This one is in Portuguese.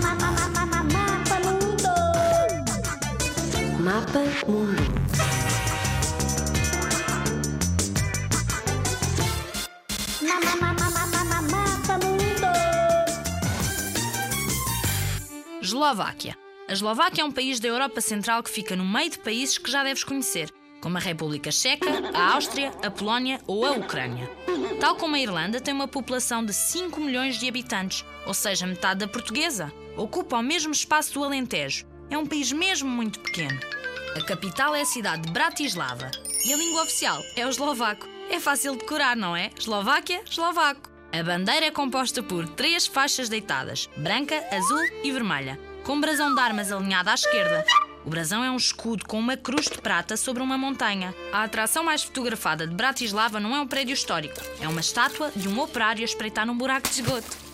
Mapa Mundo. Mapa Mundo. Eslováquia. A Eslováquia é um país da Europa Central que fica no meio de países que já deves conhecer, como a República Checa, a Áustria, a Polónia ou a Ucrânia. Tal como a Irlanda, tem uma população de 5 milhões de habitantes, ou seja, metade da portuguesa. Ocupa o mesmo espaço do Alentejo. É um país mesmo muito pequeno. A capital é a cidade de Bratislava e a língua oficial é o eslovaco. É fácil de decorar, não é? Eslováquia, eslovaco. A bandeira é composta por três faixas deitadas: branca, azul e vermelha, com brasão de armas alinhado à esquerda. O brasão é um escudo com uma cruz de prata sobre uma montanha. A atração mais fotografada de Bratislava não é um prédio histórico, é uma estátua de um operário a espreitar num buraco de esgoto.